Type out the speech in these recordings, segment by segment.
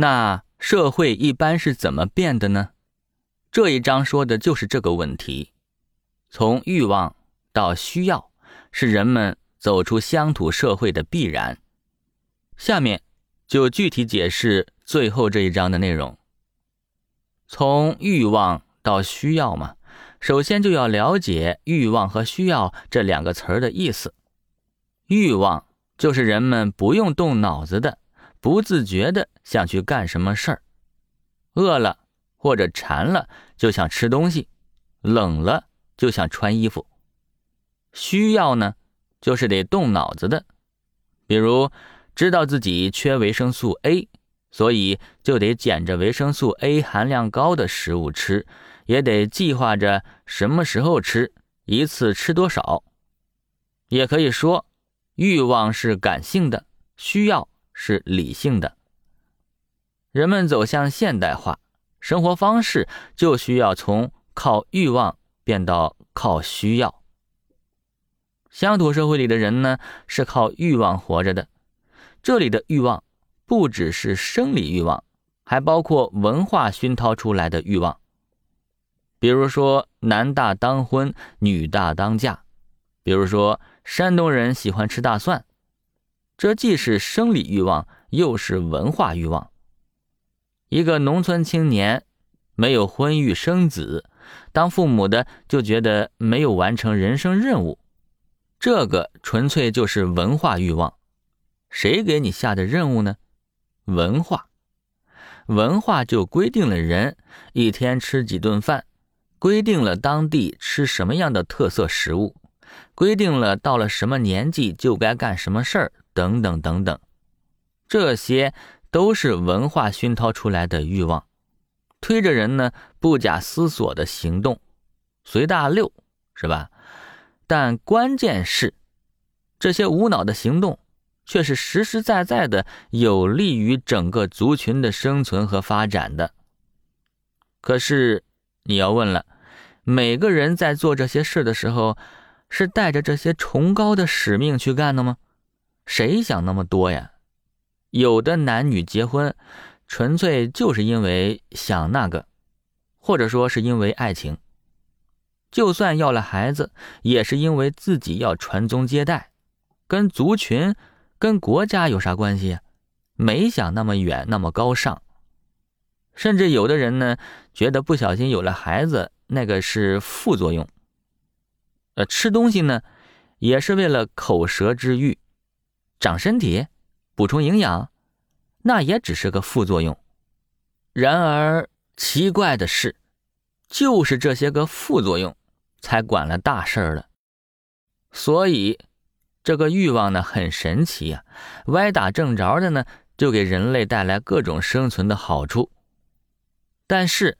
那社会一般是怎么变的呢？这一章说的就是这个问题。从欲望到需要，是人们走出乡土社会的必然。下面就具体解释最后这一章的内容。从欲望到需要嘛，首先就要了解欲望和需要这两个词儿的意思。欲望就是人们不用动脑子的、不自觉的想去干什么事儿，饿了或者馋了就想吃东西，冷了。就想穿衣服，需要呢，就是得动脑子的，比如知道自己缺维生素 A，所以就得捡着维生素 A 含量高的食物吃，也得计划着什么时候吃，一次吃多少。也可以说，欲望是感性的，需要是理性的。人们走向现代化生活方式，就需要从靠欲望。变到靠需要。乡土社会里的人呢，是靠欲望活着的。这里的欲望不只是生理欲望，还包括文化熏陶出来的欲望。比如说，男大当婚，女大当嫁；比如说，山东人喜欢吃大蒜，这既是生理欲望，又是文化欲望。一个农村青年没有婚育生子。当父母的就觉得没有完成人生任务，这个纯粹就是文化欲望。谁给你下的任务呢？文化，文化就规定了人一天吃几顿饭，规定了当地吃什么样的特色食物，规定了到了什么年纪就该干什么事儿，等等等等。这些都是文化熏陶出来的欲望。推着人呢，不假思索的行动，随大溜，是吧？但关键是，这些无脑的行动，却是实实在在的有利于整个族群的生存和发展的。可是，你要问了，每个人在做这些事的时候，是带着这些崇高的使命去干的吗？谁想那么多呀？有的男女结婚。纯粹就是因为想那个，或者说是因为爱情。就算要了孩子，也是因为自己要传宗接代，跟族群、跟国家有啥关系？没想那么远，那么高尚。甚至有的人呢，觉得不小心有了孩子，那个是副作用。呃，吃东西呢，也是为了口舌之欲，长身体，补充营养。那也只是个副作用。然而奇怪的是，就是这些个副作用，才管了大事儿了。所以，这个欲望呢很神奇呀，歪打正着的呢，就给人类带来各种生存的好处。但是，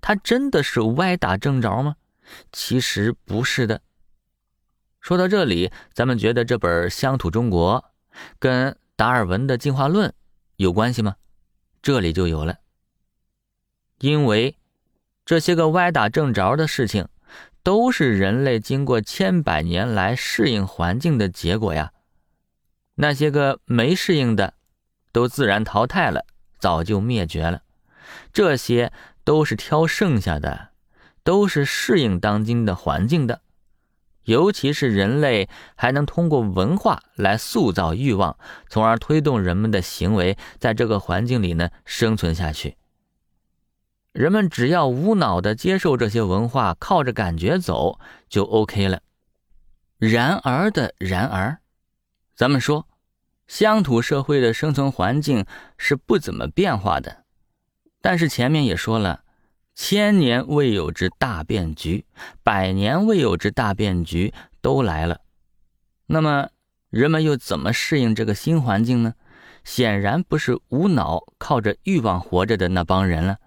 它真的是歪打正着吗？其实不是的。说到这里，咱们觉得这本《乡土中国》跟达尔文的进化论。有关系吗？这里就有了。因为这些个歪打正着的事情，都是人类经过千百年来适应环境的结果呀。那些个没适应的，都自然淘汰了，早就灭绝了。这些都是挑剩下的，都是适应当今的环境的。尤其是人类还能通过文化来塑造欲望，从而推动人们的行为在这个环境里呢生存下去。人们只要无脑的接受这些文化，靠着感觉走就 OK 了。然而的然而，咱们说，乡土社会的生存环境是不怎么变化的，但是前面也说了。千年未有之大变局，百年未有之大变局都来了。那么人们又怎么适应这个新环境呢？显然不是无脑靠着欲望活着的那帮人了，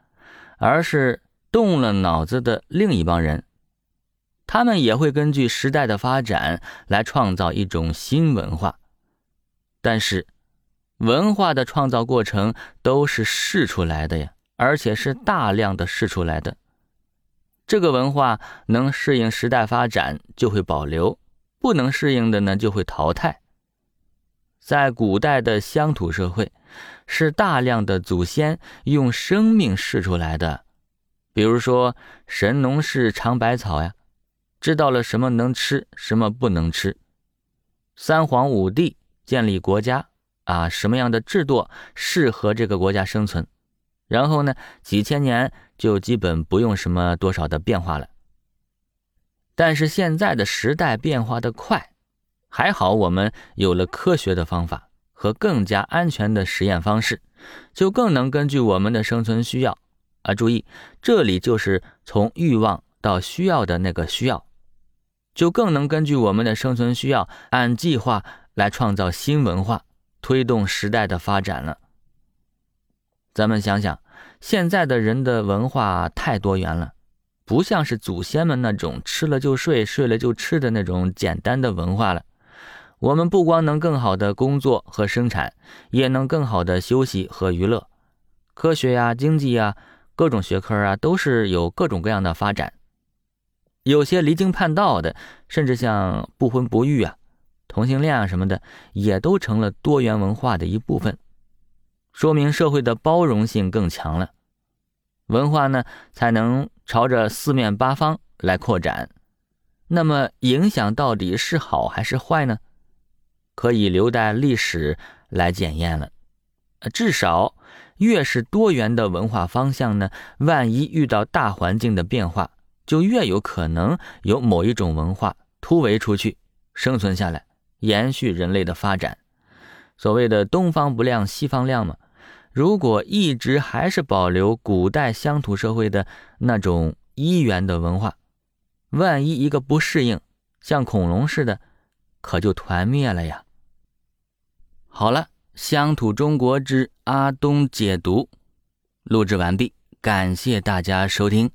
而是动了脑子的另一帮人。他们也会根据时代的发展来创造一种新文化，但是文化的创造过程都是试出来的呀。而且是大量的试出来的，这个文化能适应时代发展就会保留，不能适应的呢就会淘汰。在古代的乡土社会，是大量的祖先用生命试出来的。比如说，神农氏尝百草呀，知道了什么能吃，什么不能吃；三皇五帝建立国家啊，什么样的制度适合这个国家生存，然后呢，几千年就基本不用什么多少的变化了。但是现在的时代变化的快，还好我们有了科学的方法和更加安全的实验方式，就更能根据我们的生存需要。啊，注意，这里就是从欲望到需要的那个需要，就更能根据我们的生存需要，按计划来创造新文化，推动时代的发展了。咱们想想，现在的人的文化太多元了，不像是祖先们那种吃了就睡，睡了就吃的那种简单的文化了。我们不光能更好的工作和生产，也能更好的休息和娱乐，科学呀，经济呀。各种学科啊，都是有各种各样的发展，有些离经叛道的，甚至像不婚不育啊、同性恋啊什么的，也都成了多元文化的一部分，说明社会的包容性更强了，文化呢才能朝着四面八方来扩展。那么影响到底是好还是坏呢？可以留待历史来检验了，至少。越是多元的文化方向呢，万一遇到大环境的变化，就越有可能有某一种文化突围出去，生存下来，延续人类的发展。所谓的“东方不亮西方亮”嘛，如果一直还是保留古代乡土社会的那种一元的文化，万一一个不适应，像恐龙似的，可就团灭了呀。好了。乡土中国之阿东解读，录制完毕，感谢大家收听。